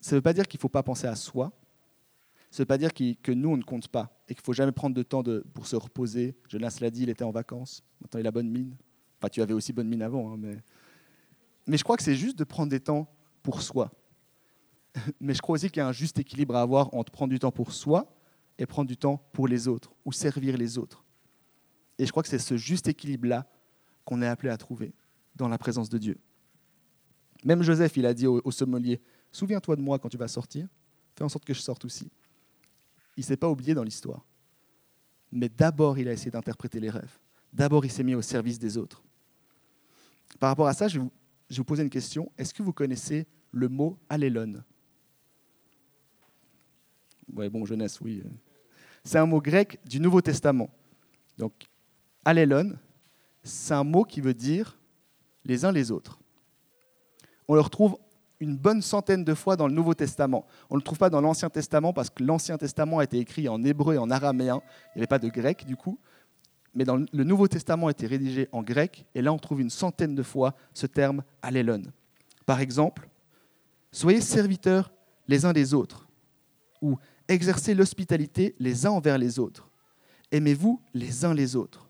Ça ne veut pas dire qu'il ne faut pas penser à soi. Ça ne veut pas dire que nous, on ne compte pas et qu'il faut jamais prendre de temps pour se reposer. Jonas l'a dit, il était en vacances. Maintenant, il a bonne mine. Enfin, tu avais aussi bonne mine avant. Hein, mais... mais je crois que c'est juste de prendre des temps pour soi. Mais je crois aussi qu'il y a un juste équilibre à avoir entre prendre du temps pour soi et prendre du temps pour les autres ou servir les autres. Et je crois que c'est ce juste équilibre-là qu'on est appelé à trouver dans la présence de Dieu. Même Joseph, il a dit au, sommelier, souviens-toi de moi quand tu vas sortir, fais en sorte que je sorte aussi. Il ne s'est pas oublié dans l'histoire. Mais d'abord, il a essayé d'interpréter les rêves. D'abord, il s'est mis au service des autres. Par rapport à ça, je vais vous, poser une question. Est-ce que vous connaissez le mot allélone Ouais, bon, jeunesse, oui. C'est un mot grec du Nouveau Testament. Donc, allélon, c'est un mot qui veut dire les uns les autres. On le retrouve une bonne centaine de fois dans le Nouveau Testament. On ne le trouve pas dans l'Ancien Testament parce que l'Ancien Testament a été écrit en hébreu et en araméen. Il n'y avait pas de grec du coup. Mais dans le Nouveau Testament a été rédigé en grec et là on trouve une centaine de fois ce terme allélon. Par exemple, soyez serviteurs les uns des autres ou exercez l'hospitalité les uns envers les autres. Aimez-vous les uns les autres.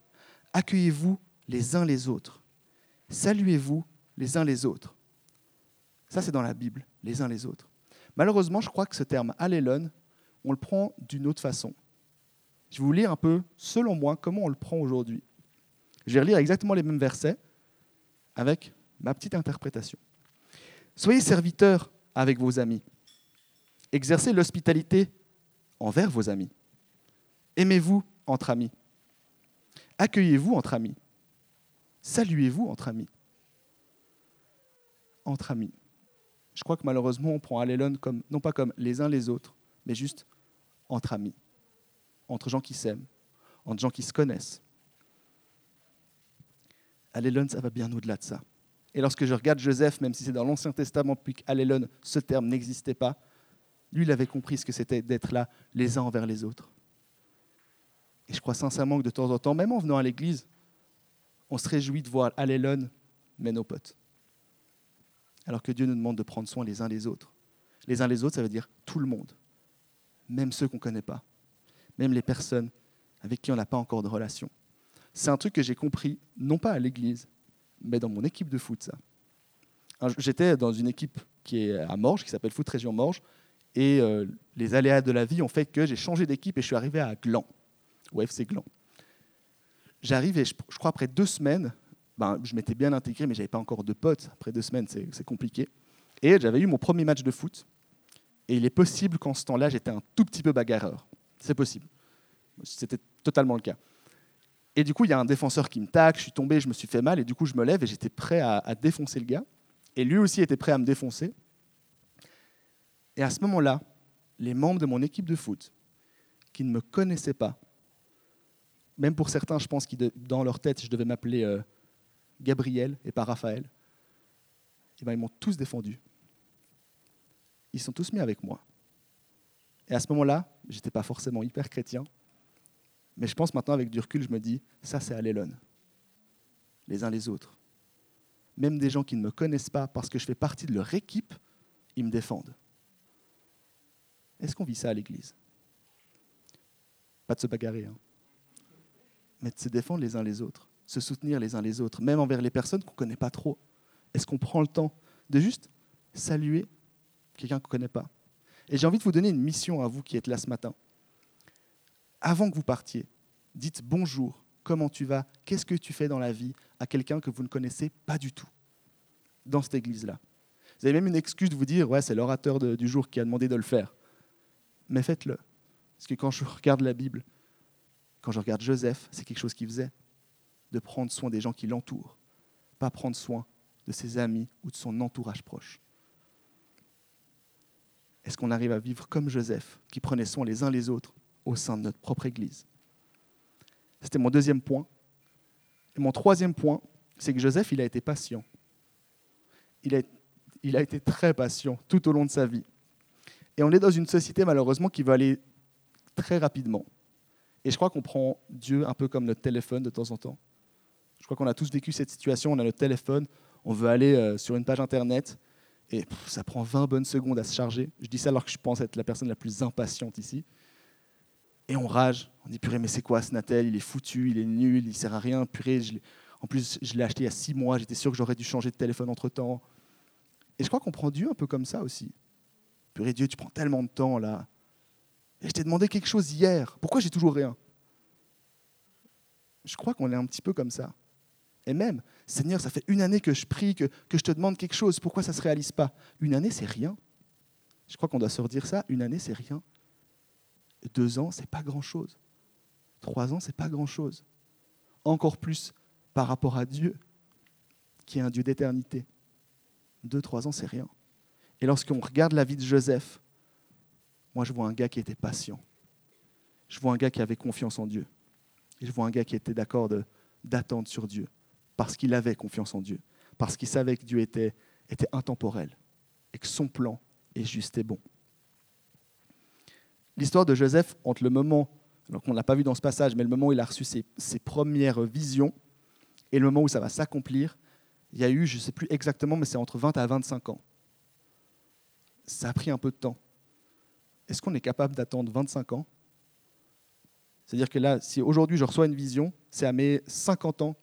Accueillez-vous les uns les autres. Saluez-vous les uns les autres. Ça, c'est dans la Bible, les uns les autres. Malheureusement, je crois que ce terme allélon, on le prend d'une autre façon. Je vais vous lire un peu, selon moi, comment on le prend aujourd'hui. Je vais relire exactement les mêmes versets avec ma petite interprétation. Soyez serviteurs avec vos amis. Exercez l'hospitalité envers vos amis. Aimez-vous entre amis. Accueillez-vous entre amis. Saluez-vous entre amis. Entre amis. Je crois que malheureusement, on prend Allélon comme, non pas comme les uns les autres, mais juste entre amis, entre gens qui s'aiment, entre gens qui se connaissent. Allélon, ça va bien au-delà de ça. Et lorsque je regarde Joseph, même si c'est dans l'Ancien Testament, puis qu'Allélon, ce terme n'existait pas, lui, il avait compris ce que c'était d'être là les uns envers les autres. Et je crois sincèrement que de temps en temps, même en venant à l'église, on se réjouit de voir Allélon, mais nos potes. Alors que Dieu nous demande de prendre soin les uns des autres. Les uns les autres, ça veut dire tout le monde, même ceux qu'on ne connaît pas, même les personnes avec qui on n'a pas encore de relation. C'est un truc que j'ai compris, non pas à l'église, mais dans mon équipe de foot, ça. J'étais dans une équipe qui est à Morges, qui s'appelle Foot Région Morges, et euh, les aléas de la vie ont fait que j'ai changé d'équipe et je suis arrivé à Gland, au FC Gland. J'arrive et je, crois après deux semaines, ben, je m'étais bien intégré, mais je n'avais pas encore de potes. Après deux semaines, c'est compliqué. Et j'avais eu mon premier match de foot. Et il est possible qu'en ce temps-là, j'étais un tout petit peu bagarreur. C'est possible. C'était totalement le cas. Et du coup, il y a un défenseur qui me tacle, je suis tombé, je me suis fait mal, et du coup, je me lève et j'étais prêt à, à défoncer le gars. Et lui aussi était prêt à me défoncer. Et à ce moment-là, les membres de mon équipe de foot, qui ne me connaissaient pas, même pour certains, je pense que dans leur tête, je devais m'appeler euh, Gabriel et pas Raphaël, eh ben, ils m'ont tous défendu. ils sont tous mis avec moi. Et à ce moment-là, j'étais pas forcément hyper chrétien, mais je pense maintenant avec du recul, je me dis, ça c'est Allélon, les uns les autres. Même des gens qui ne me connaissent pas parce que je fais partie de leur équipe, ils me défendent. Est-ce qu'on vit ça à l'Église? Pas de se bagarrer, hein. mais de se défendre les uns les autres, se soutenir les uns les autres, même envers les personnes qu'on ne connaît pas trop. Est-ce qu'on prend le temps de juste saluer quelqu'un qu'on ne connaît pas? Et j'ai envie de vous donner une mission à vous qui êtes là ce matin. Avant que vous partiez, dites bonjour, comment tu vas, qu'est-ce que tu fais dans la vie? à quelqu'un que vous ne connaissez pas du tout dans cette église-là. Vous avez même une excuse de vous dire, ouais, c'est l'orateur du jour qui a demandé de le faire. Mais faites-le. Parce que quand je regarde la Bible, quand je regarde Joseph, c'est quelque chose qu'il faisait, de prendre soin des gens qui l'entourent, pas prendre soin de ses amis ou de son entourage proche. Est-ce qu'on arrive à vivre comme Joseph, qui prenait soin les uns les autres au sein de notre propre Église? C'était mon deuxième point. Et mon troisième point, c'est que Joseph, il a été patient. Il a, été très patient tout au long de sa vie. Et on est dans une société, malheureusement, qui va aller très rapidement. Et je crois qu'on prend Dieu un peu comme notre téléphone de temps en temps. Je crois qu'on a tous vécu cette situation. On a notre téléphone, on veut aller euh, sur une page internet, et ça prend 20 bonnes secondes à se charger. Je dis ça alors que je pense être la personne la plus impatiente ici. Et on rage. On dit, purée, mais c'est quoi ce Natel? Il est foutu, il est nul, il sert à rien. Purée, en plus, je l'ai acheté il y a six mois, j'étais sûr que j'aurais dû changer de téléphone entre-temps. Et je crois qu'on prend Dieu un peu comme ça aussi. Purée, Dieu, tu prends tellement de temps là. Et je t'ai demandé quelque chose hier. Pourquoi j'ai toujours rien? Je crois qu'on est un petit peu comme ça. Et même, Seigneur, ça fait une année que je prie, que, que je te demande quelque chose. Pourquoi ça ne se réalise pas? Une année, c'est rien. Je crois qu'on doit se redire ça. Une année, c'est rien. Deux ans, c'est pas grand-chose. Trois ans, c'est pas grand-chose. Encore plus par rapport à Dieu, qui est un Dieu d'éternité. Deux, trois ans, c'est rien. Et lorsqu'on regarde la vie de Joseph, moi, je vois un gars qui était patient. Je vois un gars qui avait confiance en Dieu. Je vois un gars qui était d'accord d'attendre sur Dieu, parce qu'il avait confiance en Dieu, parce qu'il savait que Dieu était, était intemporel et que son plan est juste et bon l'histoire de Joseph entre le moment, alors qu'on ne l'a pas vu dans ce passage, mais le moment où il a reçu ses, premières visions et le moment où ça va s'accomplir, il y a eu, je ne sais plus exactement, mais c'est entre 20 à 25 ans. Ça a pris un peu de temps. Est-ce qu'on est capable d'attendre 25 ans? C'est-à-dire que là, si aujourd'hui je reçois une vision, c'est à mes 50 ans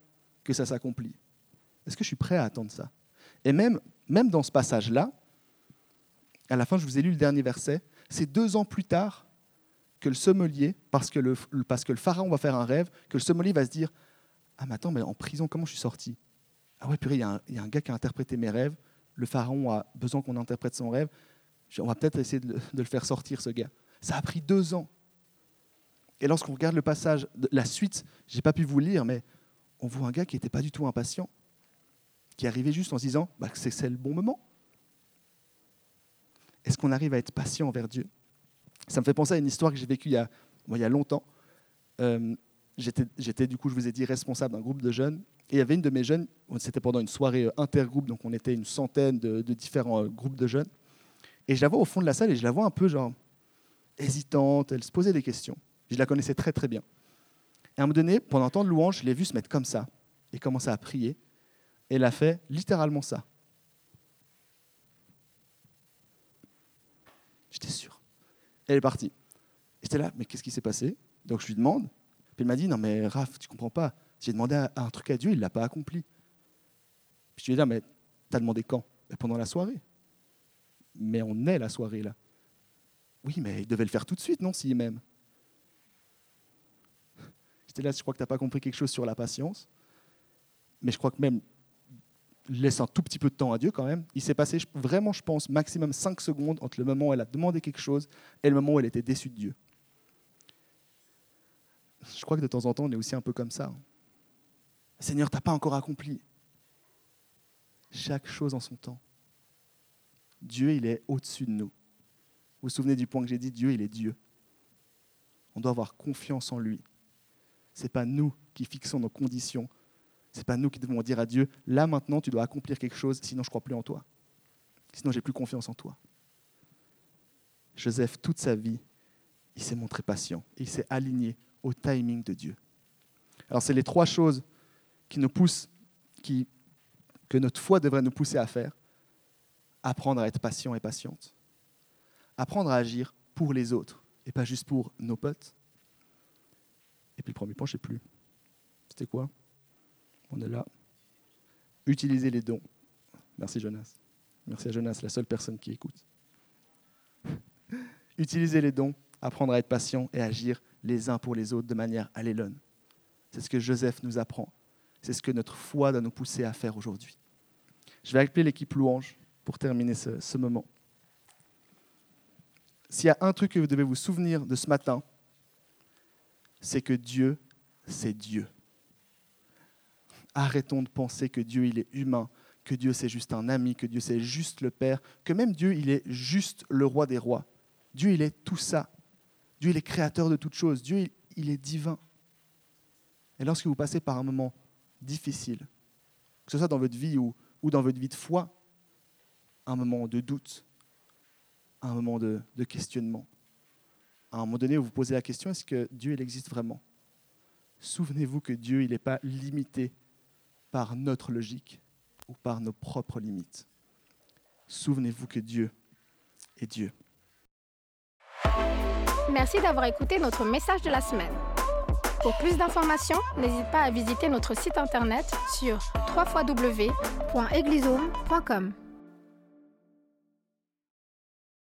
que ça s'accomplit. Est-ce que je suis prêt à attendre ça? Et même, même dans ce passage-là, à la fin, je vous ai lu le dernier verset, c'est deux ans plus tard que le sommelier, parce que le, parce que le pharaon va faire un rêve, que le sommelier va se dire Ah, mais attends, mais en prison, comment je suis sorti? Ah, ouais, purée, il y, a un gars qui a interprété mes rêves. Le pharaon a besoin qu'on interprète son rêve. On va peut-être essayer de le, faire sortir, ce gars. Ça a pris deux ans. Et lorsqu'on regarde le passage, la suite, je n'ai pas pu vous lire, mais on voit un gars qui n'était pas du tout impatient, qui arrivait juste en se disant bah, c'est le bon moment. Est-ce qu'on arrive à être patient envers Dieu? Ça me fait penser à une histoire que j'ai vécue il y a, longtemps. Euh, J'étais, du coup, je vous ai dit, responsable d'un groupe de jeunes. Et il y avait une de mes jeunes, c'était pendant une soirée euh, intergroupe, donc on était une centaine de, différents euh, groupes de jeunes. Et je la vois au fond de la salle et je la vois un peu genre hésitante, elle se posait des questions. Je la connaissais très très bien. Et à un moment donné, pendant temps de louange, je l'ai vue se mettre comme ça et commencer à prier. Et elle a fait littéralement ça. J'étais sûr. Elle est partie. J'étais là, mais qu'est-ce qui s'est passé? Donc je lui demande. Puis elle m'a dit, non mais Raph, tu comprends pas. J'ai demandé un truc à Dieu, il ne l'a pas accompli. Je lui ai dit, mais tu as demandé quand? Pendant la soirée. Mais on est la soirée là. Oui, mais il devait le faire tout de suite, non, s'il m'aime? J'étais là, je crois que tu n'as pas compris quelque chose sur la patience. Mais je crois que même laisse un tout petit peu de temps à Dieu quand même. Il s'est passé vraiment, je pense, maximum 5 secondes entre le moment où elle a demandé quelque chose et le moment où elle était déçue de Dieu. Je crois que de temps en temps, on est aussi un peu comme ça. Seigneur, tu n'as pas encore accompli. Chaque chose en son temps. Dieu, il est au-dessus de nous. Vous vous souvenez du point que j'ai dit, Dieu, il est Dieu. On doit avoir confiance en lui. Ce n'est pas nous qui fixons nos conditions ce n'est pas nous qui devons dire à Dieu, là maintenant tu dois accomplir quelque chose, sinon je ne crois plus en toi. Sinon j'ai plus confiance en toi. Joseph, toute sa vie, il s'est montré patient. Il s'est aligné au timing de Dieu. Alors, c'est les trois choses qui nous poussent, qui, que notre foi devrait nous pousser à faire. Apprendre à être patient et patiente. Apprendre à agir pour les autres et pas juste pour nos potes. Puis le premier point, je ne sais plus. C'était quoi? On est là. Utiliser les dons. Merci Jonas. Merci à Jonas, la seule personne qui écoute. Utiliser les dons, apprendre à être patient et agir les uns pour les autres de manière allélone. C'est ce que Joseph nous apprend. C'est ce que notre foi doit nous pousser à faire aujourd'hui. Je vais appeler l'équipe louange pour terminer ce, ce moment. S'il y a un truc que vous devez vous souvenir de ce matin, c'est que Dieu, c'est Dieu. Arrêtons de penser que Dieu, il est humain, que Dieu, c'est juste un ami, que Dieu, c'est juste le Père, que même Dieu, il est juste le roi des rois. Dieu, il est tout ça. Dieu, il est créateur de toutes choses. Dieu, il est divin. Et lorsque vous passez par un moment difficile, que ce soit dans votre vie ou, ou dans votre vie de foi, un moment de doute, un moment de, de questionnement, à un moment donné où vous posez la question, est-ce que Dieu, il existe vraiment? Souvenez-vous que Dieu, il n'est pas limité par notre logique ou par nos propres limites. Souvenez-vous que Dieu est Dieu. Merci d'avoir écouté notre message de la semaine. Pour plus d'informations, n'hésite pas à visiter notre site internet sur www.eglisome.com.